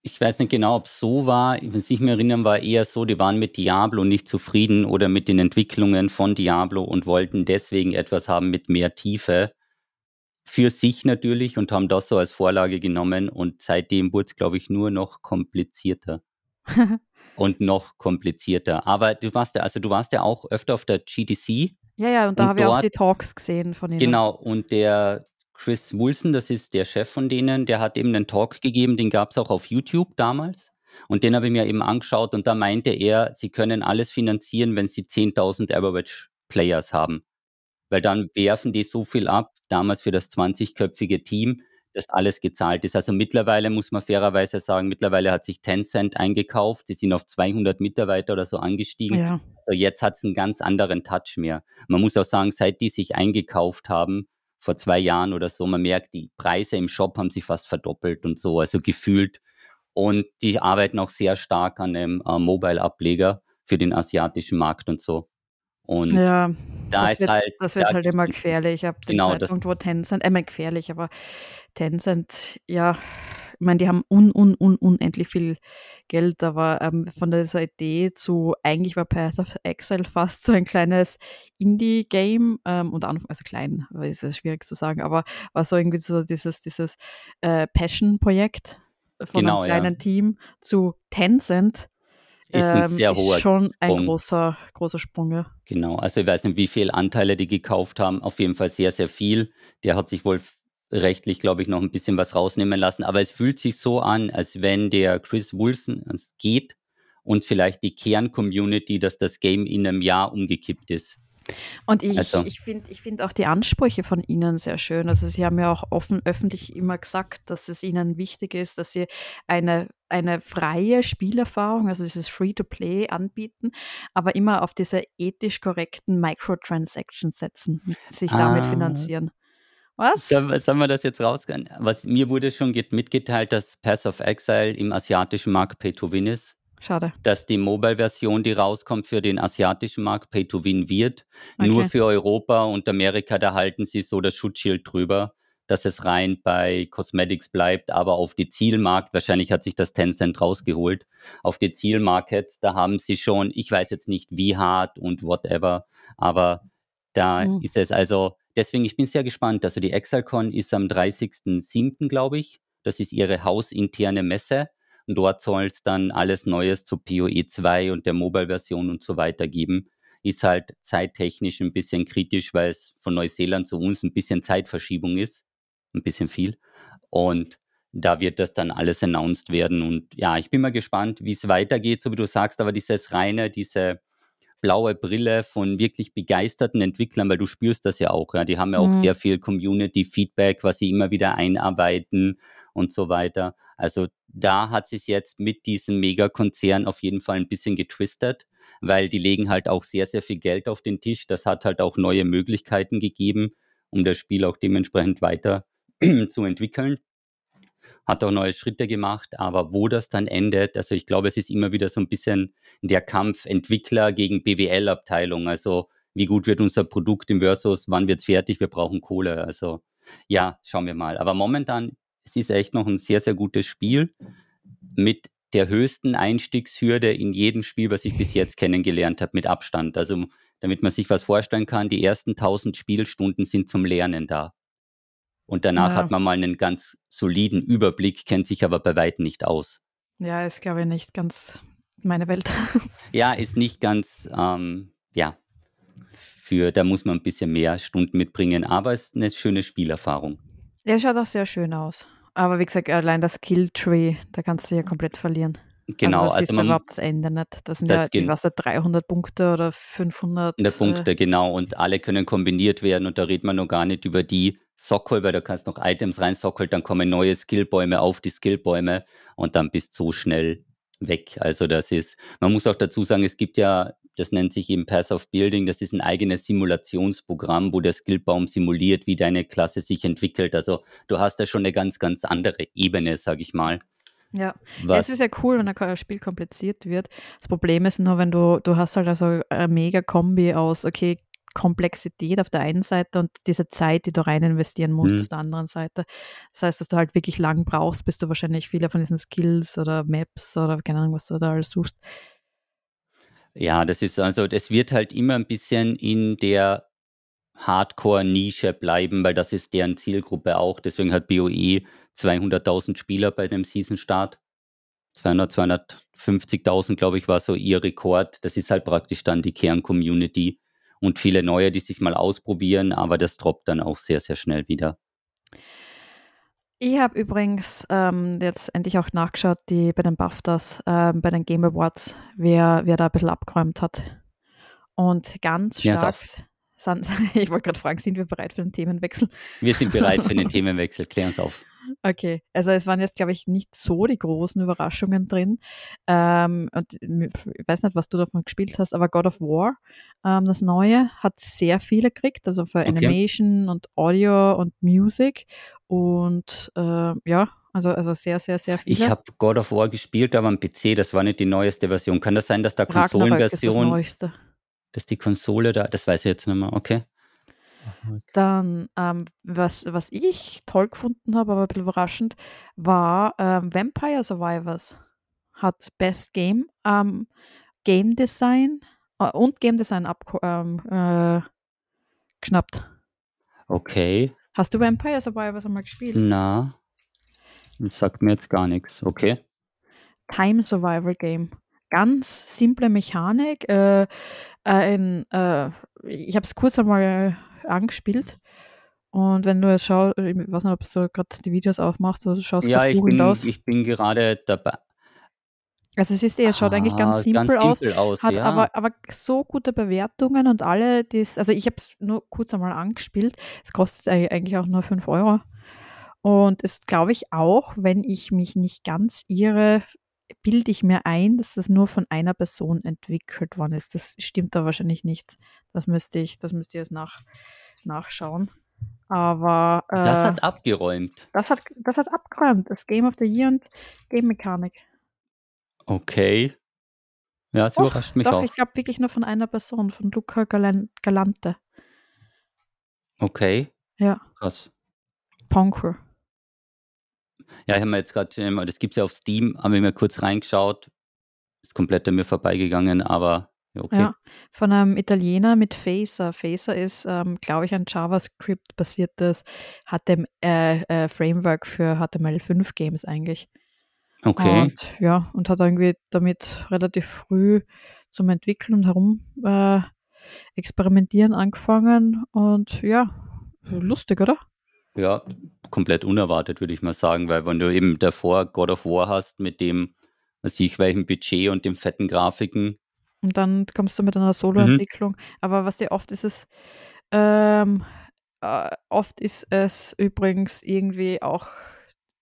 Ich weiß nicht genau, ob es so war. Wenn ich mich erinnern, war eher so, die waren mit Diablo nicht zufrieden oder mit den Entwicklungen von Diablo und wollten deswegen etwas haben mit mehr Tiefe. Für sich natürlich und haben das so als Vorlage genommen und seitdem wurde es, glaube ich, nur noch komplizierter und noch komplizierter. Aber du warst ja, also du warst ja auch öfter auf der GDC. Ja, ja, und da habe ich auch die Talks gesehen von ihnen. Genau, und der Chris Wilson, das ist der Chef von denen, der hat eben einen Talk gegeben, den gab es auch auf YouTube damals. Und den habe ich mir eben angeschaut und da meinte er, sie können alles finanzieren, wenn sie 10.000 Average Players haben. Weil dann werfen die so viel ab, damals für das 20-köpfige Team, dass alles gezahlt ist. Also mittlerweile muss man fairerweise sagen, mittlerweile hat sich Tencent eingekauft, die sind auf 200 Mitarbeiter oder so angestiegen. Ja. Also jetzt hat es einen ganz anderen Touch mehr. Man muss auch sagen, seit die sich eingekauft haben, vor zwei Jahren oder so, man merkt, die Preise im Shop haben sich fast verdoppelt und so, also gefühlt. Und die arbeiten auch sehr stark an einem äh, Mobile-Ableger für den asiatischen Markt und so. Und ja, da das ist wird, halt. Das wird da halt immer gefährlich ab dem genau, Zeitpunkt, wo Tencent, äh, gefährlich, aber Tencent, ja, ich meine, die haben un, un, un, unendlich viel Geld, aber ähm, von dieser Idee zu, eigentlich war Path of Exile fast so ein kleines Indie-Game, ähm, und also klein, ist es schwierig zu sagen, aber war so irgendwie so dieses, dieses äh, Passion-Projekt von genau, einem kleinen ja. Team zu Tencent, ist ein ähm, sehr hoher ist schon ein Sprung. großer, großer Sprung, ja. Genau, also ich weiß nicht, wie viele Anteile die gekauft haben. Auf jeden Fall sehr, sehr viel. Der hat sich wohl rechtlich, glaube ich, noch ein bisschen was rausnehmen lassen. Aber es fühlt sich so an, als wenn der Chris Wilson es geht und vielleicht die Kern-Community, dass das Game in einem Jahr umgekippt ist. Und ich, also. ich finde ich find auch die Ansprüche von Ihnen sehr schön. Also Sie haben ja auch offen öffentlich immer gesagt, dass es Ihnen wichtig ist, dass Sie eine, eine freie Spielerfahrung, also dieses Free-to-Play anbieten, aber immer auf diese ethisch korrekten Microtransactions setzen, sich damit ah. finanzieren. Was? Sollen wir das jetzt rausgehen? Was, mir wurde schon mitgeteilt, dass Pass of Exile im asiatischen Markt Pay-to-Win ist. Schade. Dass die Mobile-Version, die rauskommt, für den asiatischen Markt Pay-to-Win wird. Okay. Nur für Europa und Amerika, da halten sie so das Schutzschild drüber, dass es rein bei Cosmetics bleibt, aber auf die Zielmarkt, wahrscheinlich hat sich das Tencent rausgeholt, auf die Zielmarkets, da haben sie schon, ich weiß jetzt nicht wie hart und whatever, aber da mhm. ist es also, deswegen, ich bin sehr gespannt. Also die ExalCon ist am 30.07., glaube ich. Das ist ihre hausinterne Messe. Und dort soll es dann alles Neues zu PoE 2 und der Mobile-Version und so weiter geben. Ist halt zeittechnisch ein bisschen kritisch, weil es von Neuseeland zu uns ein bisschen Zeitverschiebung ist. Ein bisschen viel. Und da wird das dann alles announced werden. Und ja, ich bin mal gespannt, wie es weitergeht, so wie du sagst, aber dieses reine, diese blaue Brille von wirklich begeisterten Entwicklern, weil du spürst das ja auch. Ja. Die haben ja auch mhm. sehr viel Community-Feedback, was sie immer wieder einarbeiten und so weiter. Also da hat sich jetzt mit diesem Megakonzern auf jeden Fall ein bisschen getwistet, weil die legen halt auch sehr, sehr viel Geld auf den Tisch. Das hat halt auch neue Möglichkeiten gegeben, um das Spiel auch dementsprechend weiter zu entwickeln hat auch neue Schritte gemacht, aber wo das dann endet, also ich glaube, es ist immer wieder so ein bisschen der Kampf Entwickler gegen BWL-Abteilung. Also wie gut wird unser Produkt im Versus, wann wird es fertig, wir brauchen Kohle. Also ja, schauen wir mal. Aber momentan, es ist echt noch ein sehr, sehr gutes Spiel mit der höchsten Einstiegshürde in jedem Spiel, was ich bis jetzt kennengelernt habe, mit Abstand. Also damit man sich was vorstellen kann, die ersten 1000 Spielstunden sind zum Lernen da. Und danach ja. hat man mal einen ganz soliden Überblick, kennt sich aber bei weitem nicht aus. Ja, ist, glaube ich, nicht ganz meine Welt. ja, ist nicht ganz, ähm, ja, für, da muss man ein bisschen mehr Stunden mitbringen, aber es ist eine schöne Spielerfahrung. Ja, schaut auch sehr schön aus. Aber wie gesagt, allein das Kill-Tree, da kannst du ja komplett verlieren. Genau, also, das also man, überhaupt das Ende nicht. Das sind das ja, was da 300 Punkte oder 500 äh, Punkte, genau. Und alle können kombiniert werden und da redet man noch gar nicht über die Sockel, weil da kannst noch Items reinsockeln, dann kommen neue Skillbäume auf die Skillbäume und dann bist du so schnell weg. Also das ist, man muss auch dazu sagen, es gibt ja, das nennt sich eben Path of Building, das ist ein eigenes Simulationsprogramm, wo der Skillbaum simuliert, wie deine Klasse sich entwickelt. Also du hast da schon eine ganz, ganz andere Ebene, sag ich mal. Ja. ja, es ist ja cool, wenn ein Spiel kompliziert wird. Das Problem ist nur, wenn du, du hast halt also eine mega Kombi aus, okay, Komplexität auf der einen Seite und diese Zeit, die du rein investieren musst mhm. auf der anderen Seite. Das heißt, dass du halt wirklich lang brauchst, bis du wahrscheinlich viele von diesen Skills oder Maps oder keine Ahnung, was du da alles suchst. Ja, das ist also, das wird halt immer ein bisschen in der Hardcore-Nische bleiben, weil das ist deren Zielgruppe auch. Deswegen hat BOE 200.000 Spieler bei dem Season-Start. 200, 250.000, glaube ich, war so ihr Rekord. Das ist halt praktisch dann die Kern-Community und viele neue, die sich mal ausprobieren, aber das droppt dann auch sehr, sehr schnell wieder. Ich habe übrigens ähm, jetzt endlich auch nachgeschaut, die bei den BAFTAs, ähm, bei den Game Awards, wer, wer da ein bisschen abgeräumt hat. Und ganz stark ja, Sind, ich wollte gerade fragen, sind wir bereit für den Themenwechsel? Wir sind bereit für den Themenwechsel. Klär uns auf. Okay, also es waren jetzt, glaube ich, nicht so die großen Überraschungen drin. Ähm, und ich weiß nicht, was du davon gespielt hast, aber God of War, ähm, das neue, hat sehr viele gekriegt, also für Okay. Animation und Audio und Music. Und äh, ja, also, also sehr, sehr, sehr Ich viele. habe God of War gespielt, aber am PC, das war nicht die neueste Version. Kann das sein, dass da Ragnarök ist das Konsolenversion, Neueste. Dass die Konsole da, das weiß ich jetzt nicht mehr, okay. Dann, ähm, was, was ich toll gefunden habe, aber ein bisschen überraschend, war ähm, Vampire Survivors. Hat Best Game, ähm, Game Design äh, und Game Design abko- ähm, äh, geschnappt. Okay, Hast du Vampire Survivors einmal gespielt? na, das sagt mir jetzt gar nichts. Okay, Time Survival Game. Ganz simple Mechanik. Äh, ein, äh, ich habe es kurz einmal angespielt. Und wenn du jetzt schaust, ich weiß nicht, ob du gerade die Videos aufmachst oder du schaust ja, ich bin, aus. ich bin gerade dabei. Also es ist eh, es schaut eigentlich ganz Ah, simpel aus, simpel aus, hat ja. aber, aber so gute Bewertungen und alle, die's, also ich habe es nur kurz einmal angespielt. Es kostet ei- eigentlich auch nur 5 Euro. Und es glaube ich auch, wenn ich mich nicht ganz irre, bilde ich mir ein, dass das nur von einer Person entwickelt worden ist. Das stimmt da wahrscheinlich nicht. Das müsste ich, das müsste ich jetzt nach, nachschauen. Aber äh, das hat abgeräumt. das, hat, das hat abgeräumt. Das Game of the Year und Game Mechanik. Okay. Ja, es Doch, überrascht mich Doch, auch. ich glaube wirklich nur von einer Person, von Luca Galan Galante. Okay, Ja, krass. Ponker. Ja, ich habe mir jetzt gerade, das gibt es ja auf Steam, habe ich mir kurz reingeschaut. Ist komplett an mir vorbeigegangen, aber okay. Ja, von einem Italiener mit Phaser. Phaser ist, ähm, glaube ich, ein JavaScript-basiertes HTML, äh, äh, Framework für HTML5-Games eigentlich. Okay. Und ja, und hat irgendwie damit relativ früh zum Entwickeln und herum äh, experimentieren angefangen. Und ja, lustig, oder? Ja, komplett unerwartet, würde ich mal sagen, weil wenn du eben davor God of War hast mit dem, was ich, welchem Budget und den fetten Grafiken. Und dann kommst du mit einer Solo-Entwicklung. Aber was dir oft ist es, ähm, äh, oft ist es übrigens irgendwie auch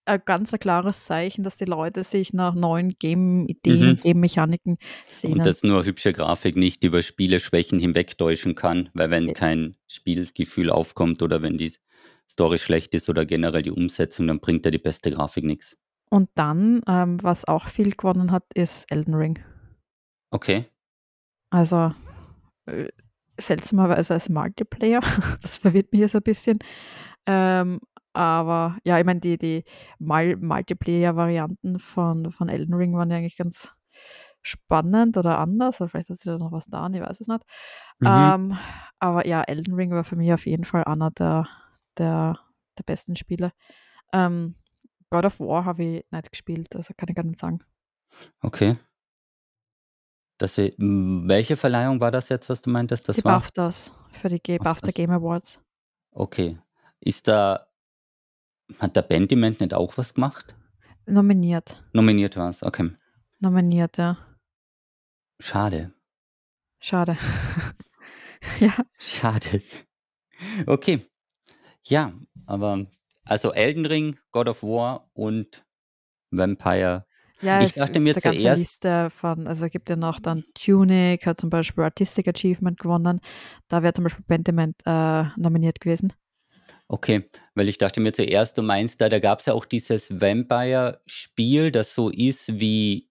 ein ganz ein klares Zeichen, dass die Leute sich nach neuen Game-Ideen Mhm. Game-Mechaniken sehnen. Und dass nur hübsche Grafik nicht über Spieleschwächen hinwegtäuschen kann, weil wenn Ja. kein Spielgefühl aufkommt oder wenn die Story schlecht ist oder generell die Umsetzung, dann bringt ja die beste Grafik nichts. Und dann, ähm, was auch viel gewonnen hat, ist Elden Ring. Okay. Also äh, seltsamerweise als Multiplayer. Das verwirrt mich jetzt ein bisschen. Ähm, aber ja, ich meine, die, die Mul Multiplayer-Varianten von, von Elden Ring waren ja eigentlich ganz spannend oder anders. Oder vielleicht hat sich da noch was da, ich weiß es nicht. Mhm. Ähm, aber ja, Elden Ring war für mich auf jeden Fall einer der, der, der besten Spiele. Ähm, God of War habe ich nicht gespielt, also kann ich gar nicht sagen. Okay. Das, welche Verleihung war das jetzt, was du meintest? Das die war? BAFTAs für die G- BAFTA. Game Awards. Okay. Ist da, hat der Bandiment nicht auch was gemacht? Nominiert. Nominiert war es, okay. Nominiert, ja. Schade. Schade. ja, Schade. Okay. Ja, aber also Elden Ring, God of War und Vampire. ja, Ich es dachte mir eine ganze zuerst- Liste von, also gibt ja noch dann Tunic, hat zum Beispiel Artistic Achievement gewonnen. Da wäre zum Beispiel Pentiment äh, nominiert gewesen. Okay, weil ich dachte mir zuerst, du meinst da, da gab es ja auch dieses Vampire-Spiel, das so ist wie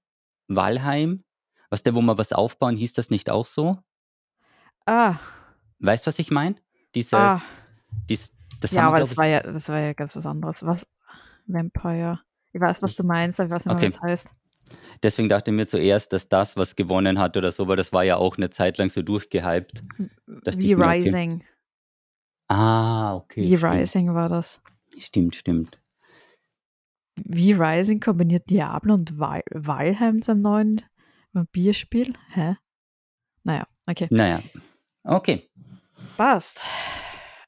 Valheim. Was der, wo man was aufbauen, hieß das nicht auch so? Ah, Weißt du, was ich meine? Dieses, ah. dies, das ja, haben aber das war ja, das war ja ganz was anderes. Was? Vampire. Ich weiß, was du meinst, aber ich weiß nicht mehr, Okay. was das heißt. Deswegen dachte ich mir zuerst, dass das, was gewonnen hat oder so, weil das war ja auch eine Zeit lang so durchgehypt. Dachte Wie ich mir, okay. Rising. Ah, okay. Wie stimmt. Rising war das. Stimmt, stimmt. Wie Rising kombiniert Diablo und Val Valheim zum neuen Vampirspiel? Hä? Naja, okay. Naja. Okay. Passt.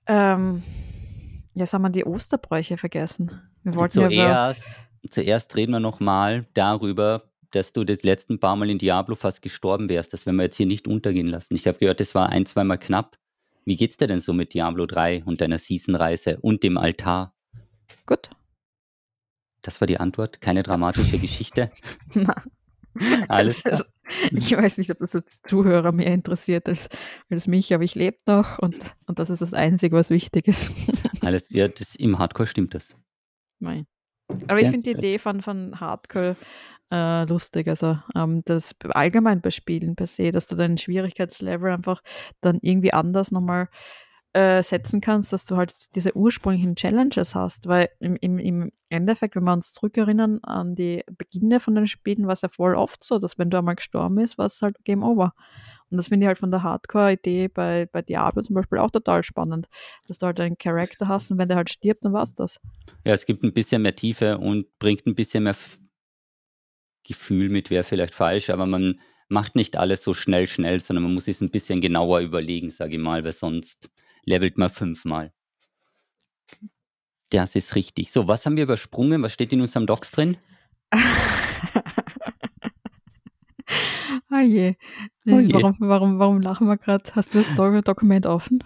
Ähm, jetzt haben wir die Osterbräuche vergessen. Wir wollten ja über, Zuerst, zuerst reden wir nochmal darüber, dass du das letzten paar Mal in Diablo fast gestorben wärst. Das werden wir jetzt hier nicht untergehen lassen. Ich habe gehört, das war ein, zweimal knapp. Wie geht's dir denn so mit Diablo 3 und deiner Season-Reise und dem Altar? Gut. Das war die Antwort. Keine dramatische Geschichte. Na, Alles also, klar. Ich weiß nicht, ob das jetzt Zuhörer mehr interessiert als, als mich, aber ich lebe noch und, und das ist das Einzige, was wichtig ist. Alles, ja, das, im Hardcore stimmt das. Nein. Aber ich finde die. Idee von, von Hardcore äh, lustig. Also ähm, das allgemein bei Spielen per se, dass du deinen Schwierigkeitslevel einfach dann irgendwie anders nochmal äh, setzen kannst, dass du halt diese ursprünglichen Challenges hast. Weil im, im, im Endeffekt, wenn wir uns zurückerinnern an die Beginne von den Spielen, war es ja voll oft so, dass wenn du einmal gestorben bist, war es halt Game Over. Und das finde ich halt von der Hardcore-Idee bei, bei Diablo zum Beispiel auch total spannend, dass du halt einen Charakter hast und wenn der halt stirbt, dann war's das. Ja, es gibt ein bisschen mehr Tiefe und bringt ein bisschen mehr Gefühl mit, wäre vielleicht falsch, aber man macht nicht alles so schnell, schnell, sondern man muss es ein bisschen genauer überlegen, sage ich mal, weil sonst levelt man fünfmal. Das ist richtig. So, was haben wir übersprungen? Was steht in unserem Docs drin? ah je. Oh je. Warum, warum, warum lachen wir gerade? Hast du das Do Dokument offen?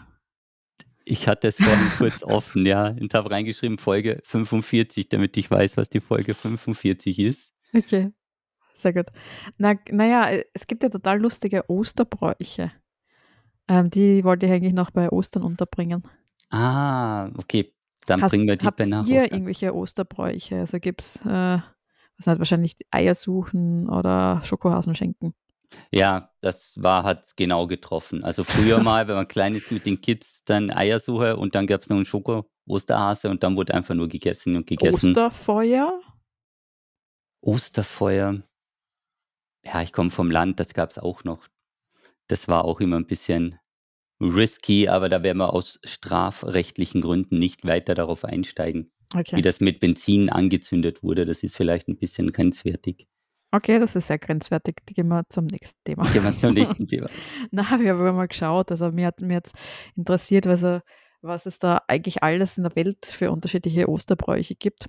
Ich hatte es vorhin kurz offen, ja, und habe reingeschrieben Folge 45, damit ich weiß, was die Folge 45 ist. Okay, sehr gut. Na, naja, es gibt ja total lustige Osterbräuche. Ähm, die wollte ich eigentlich noch bei Ostern unterbringen. Ah, okay, dann Hast, bringen wir die bei nach Ostern. irgendwelche Osterbräuche? Also gibt es, äh, was nicht, wahrscheinlich Eier suchen oder Schokohasen schenken. Ja, das war, hat genau getroffen. Also früher mal, wenn man klein ist mit den Kids, dann Eiersuche und dann gab es noch einen Schoko-Osterhase und dann wurde einfach nur gegessen und gegessen. Osterfeuer? Osterfeuer. Ja, ich komme vom Land, das gab es auch noch. Das war auch immer ein bisschen risky, aber da werden wir aus strafrechtlichen Gründen nicht weiter darauf einsteigen. Wie Okay. das mit Benzin angezündet wurde, das ist vielleicht ein bisschen grenzwertig. okay, das ist sehr grenzwertig. Gehen wir zum nächsten Thema. Gehen wir zum nächsten Thema. Na, wir haben mal geschaut. Also mir hat mir jetzt interessiert, also, was es da eigentlich alles in der Welt für unterschiedliche Osterbräuche gibt.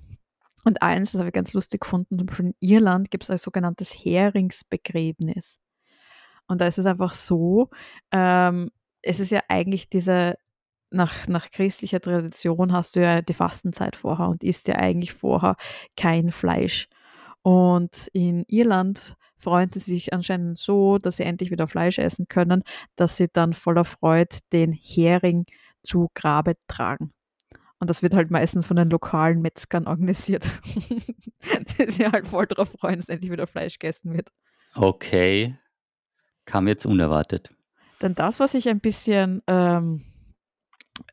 Und eins, das habe ich ganz lustig gefunden, zum Beispiel in Irland gibt es ein sogenanntes Heringsbegräbnis. Und da ist es einfach so, ähm, es ist ja eigentlich diese, nach, nach christlicher Tradition hast du ja die Fastenzeit vorher und isst ja eigentlich vorher kein Fleisch. Und in Irland freuen sie sich anscheinend so, dass sie endlich wieder Fleisch essen können, dass sie dann voller Freude den Hering zu Grabe tragen. Und das wird halt meistens von den lokalen Metzgern organisiert. die sich halt voll darauf freuen, dass endlich wieder Fleisch gegessen wird. Okay, kam jetzt unerwartet. Denn das, was ich ein bisschen ähm,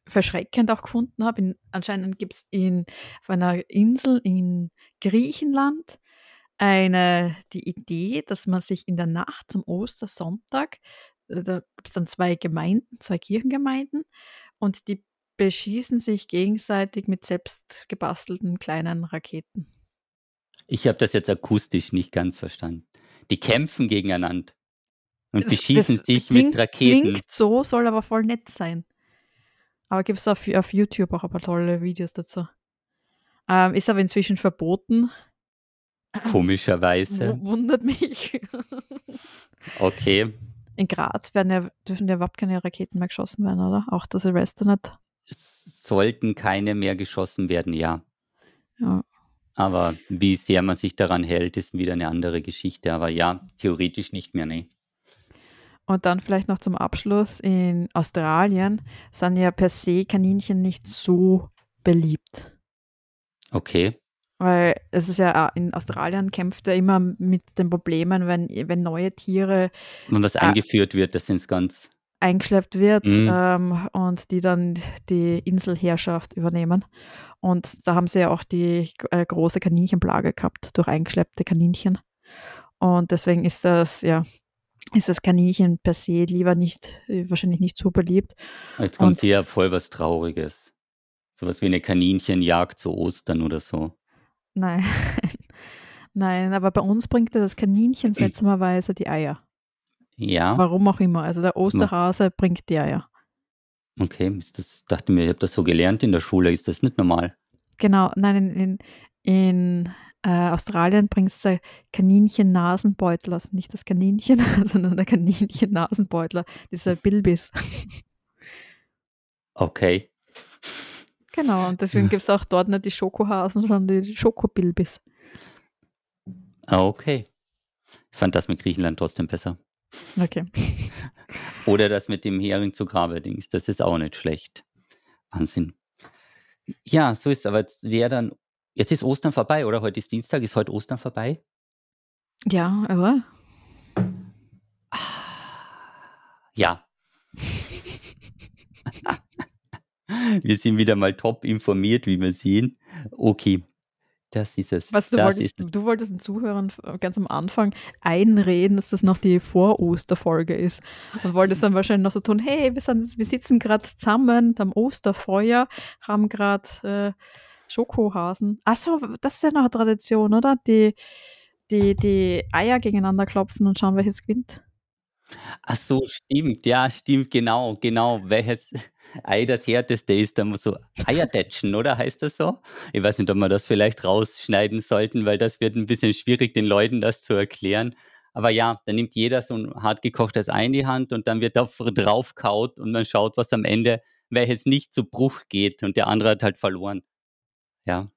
verschreckend auch gefunden habe, in, anscheinend gibt es auf einer Insel in Griechenland eine, die Idee, dass man sich in der Nacht zum Ostersonntag, äh, da gibt es dann zwei Gemeinden, zwei Kirchengemeinden, und die beschießen sich gegenseitig mit selbst gebastelten kleinen Raketen. Ich habe das jetzt akustisch nicht ganz verstanden. Die kämpfen gegeneinander und Das- beschießen das sich klingt, mit Raketen. Klingt so, soll aber voll nett sein. Aber gibt es auf, auf YouTube auch ein paar tolle Videos dazu. Ähm, ist aber inzwischen verboten. Komischerweise. W wundert mich. Okay. In Graz werden ja, dürfen ja überhaupt keine Raketen mehr geschossen werden, oder? Auch der Silvester nicht. Es sollten keine mehr geschossen werden, ja. Ja. Aber wie sehr man sich daran hält, ist wieder eine andere Geschichte. Aber ja, theoretisch nicht mehr, nee. Und dann vielleicht noch zum Abschluss. In Australien sind ja per se Kaninchen nicht so beliebt. Okay. Weil es ist ja, in Australien kämpft er immer mit den Problemen, wenn, wenn neue Tiere Und was Ah. eingeführt wird, das sind ganz. eingeschleppt wird Mhm. ähm, und die dann die Inselherrschaft übernehmen. Und da haben sie ja auch die äh, große Kaninchenplage gehabt durch eingeschleppte Kaninchen. Und deswegen ist das, ja, ist das Kaninchen per se lieber nicht, äh, wahrscheinlich nicht so beliebt. Jetzt kommt Und- hier voll was Trauriges. Sowas wie eine Kaninchenjagd zu Ostern oder so. Nein. Nein, aber bei uns bringt das Kaninchen seltsamerweise die Eier. Ja, Warum auch immer. Also der Osterhase bringt die Eier. okay. Das, dachte mir, ich habe das so gelernt in der Schule. Ist das nicht normal? Genau, nein, in, in, in äh, Australien bringt es der Kaninchen-Nasenbeutler, also nicht das Kaninchen, sondern der Kaninchen-Nasenbeutler, dieser Bilbis. Okay. Genau, und deswegen gibt es auch dort nicht die Schokohasen, sondern die Schokobilbis. Ah, okay. Ich fand das mit Griechenland trotzdem besser. Okay. Oder das mit dem Hering zu Grabe-Dings, das ist auch nicht schlecht. Wahnsinn. Ja, so ist es, aber wäre dann, jetzt ist Ostern vorbei, oder? Heute ist Dienstag, ist heute Ostern vorbei? Ja, aber. Ja. wir sind wieder mal top informiert, wie wir sehen. Okay. Das ist es. Was du das wolltest, du wolltest den Zuhörern ganz am Anfang einreden, dass das noch die Vor-Osterfolge ist. Und wolltest dann wahrscheinlich noch so tun, hey, wir, sind, wir sitzen gerade zusammen am Osterfeuer, haben gerade äh, Schokohasen. Achso, das ist ja noch eine Tradition, oder? Die, die, die Eier gegeneinander klopfen und schauen, welches gewinnt. Ach so, stimmt. Ja, stimmt, genau, genau. Welches Ei das härteste ist, dann muss so Eiertätschen, oder? Heißt das so? Ich weiß nicht, ob wir das vielleicht rausschneiden sollten, weil das wird ein bisschen schwierig, den Leuten das zu erklären. Aber ja, dann nimmt jeder so ein hart gekochtes Ei in die Hand und dann wird da draufkaut und man schaut, was am Ende, welches nicht zu Bruch geht und der andere hat halt verloren. Ja,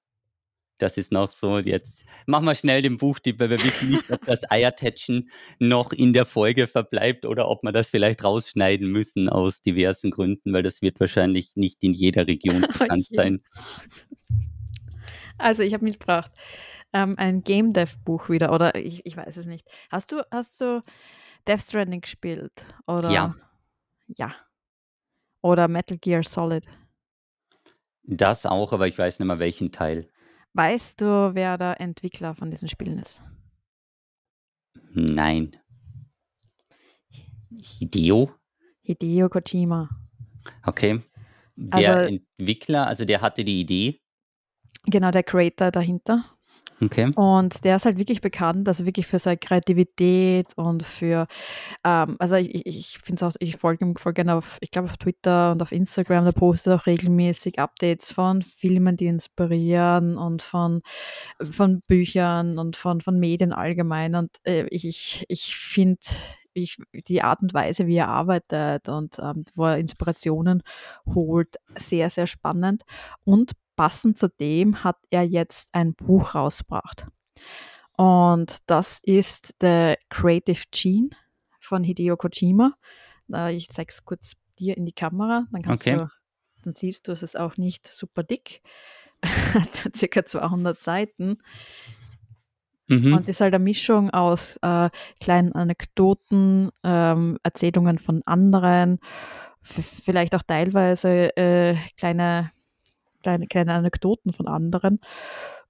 das ist noch so. Jetzt machen wir schnell den Buchtipp, weil wir wissen nicht, ob das Eiertätschen noch in der Folge verbleibt oder ob wir das vielleicht rausschneiden müssen aus diversen Gründen, weil das wird wahrscheinlich nicht in jeder Region bekannt Okay. sein. Also, ich habe mitgebracht ähm, ein Game Dev Buch wieder, oder ich, ich weiß es nicht. Hast du, hast du Death Stranding gespielt? Oder? Ja. Ja. Oder Metal Gear Solid? Das auch, aber ich weiß nicht mehr welchen Teil. Weißt du, wer der Entwickler von diesen Spielen ist? Nein. Hideo? Hideo Kojima. Okay. Der Also- Entwickler, also der hatte die Idee. Genau, der Creator dahinter. Okay. Und der ist halt wirklich bekannt, also wirklich für seine Kreativität und für, ähm, also ich, ich finde es auch, ich folge ihm voll gerne auf, ich glaube auf Twitter und auf Instagram, da postet auch regelmäßig Updates von Filmen, die inspirieren und von, von Büchern und von, von Medien allgemein. Und äh, ich, ich, ich finde ich, die Art und Weise, wie er arbeitet und ähm, wo er Inspirationen holt, sehr, sehr spannend. Und passend zu dem hat er jetzt ein Buch rausgebracht. Und das ist The Creative Gene von Hideo Kojima. Ich zeige es kurz dir in die Kamera, dann kannst Okay. du, dann siehst du, es ist auch nicht super dick. Hat circa 200 Seiten Mhm. und ist halt eine Mischung aus äh, kleinen Anekdoten, ähm, Erzählungen von anderen, vielleicht auch teilweise äh, kleine, kleine, kleine Anekdoten von anderen.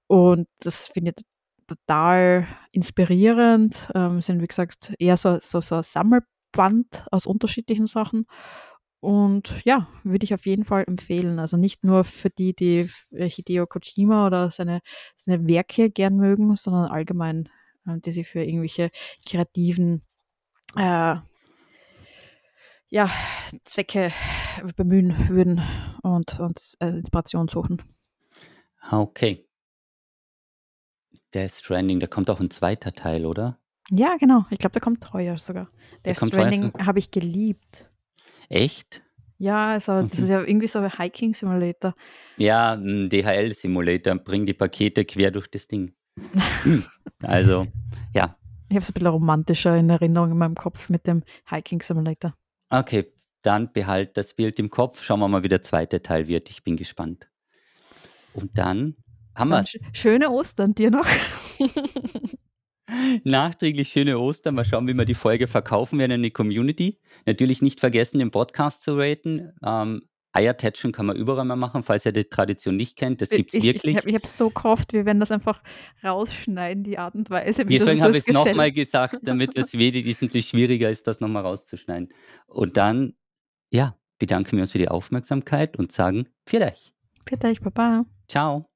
Und das finde ich total inspirierend. Ähm, sind, wie gesagt, eher so, so, so ein Sammelband aus unterschiedlichen Sachen. Und ja, würde ich auf jeden Fall empfehlen. Also nicht nur für die, die Hideo Kojima oder seine, seine Werke gern mögen, sondern allgemein, äh, die sich für irgendwelche kreativen äh, ja, Zwecke bemühen würden und, und äh, Inspiration suchen. Ah, Okay. Death Stranding, da kommt auch ein zweiter Teil, oder? Ja, genau. Ich glaube, der kommt heuer sogar. Der heuer Stranding habe ich geliebt. Echt? Ja, also das Mhm. ist ja irgendwie so ein Hiking Simulator. Ja, ein DHL-Simulator, bring die Pakete quer durch das Ding. Hm. also, ja. Ich habe es ein bisschen romantischer in Erinnerung in meinem Kopf mit dem Hiking Simulator. Okay, dann behalt das Bild im Kopf. Schauen wir mal, wie der zweite Teil wird. Ich bin gespannt. Und dann haben wir sch schöne Ostern dir noch. nachträglich schöne Ostern. Mal schauen, wie wir die Folge verkaufen werden in die Community. Natürlich nicht vergessen, den Podcast zu raten. Ähm, Eiertätschen kann man überall mal machen, falls ihr die Tradition nicht kennt. Das gibt es ich wirklich. ich habe ich hab so gehofft, wir werden das einfach rausschneiden, die Art und Weise, wie Deswegen habe ich es nochmal gesagt, damit es wesentlich schwieriger ist, das nochmal rauszuschneiden. Und dann, ja, bedanken wir uns für die Aufmerksamkeit und sagen. Bitte, ich Papa. Ciao.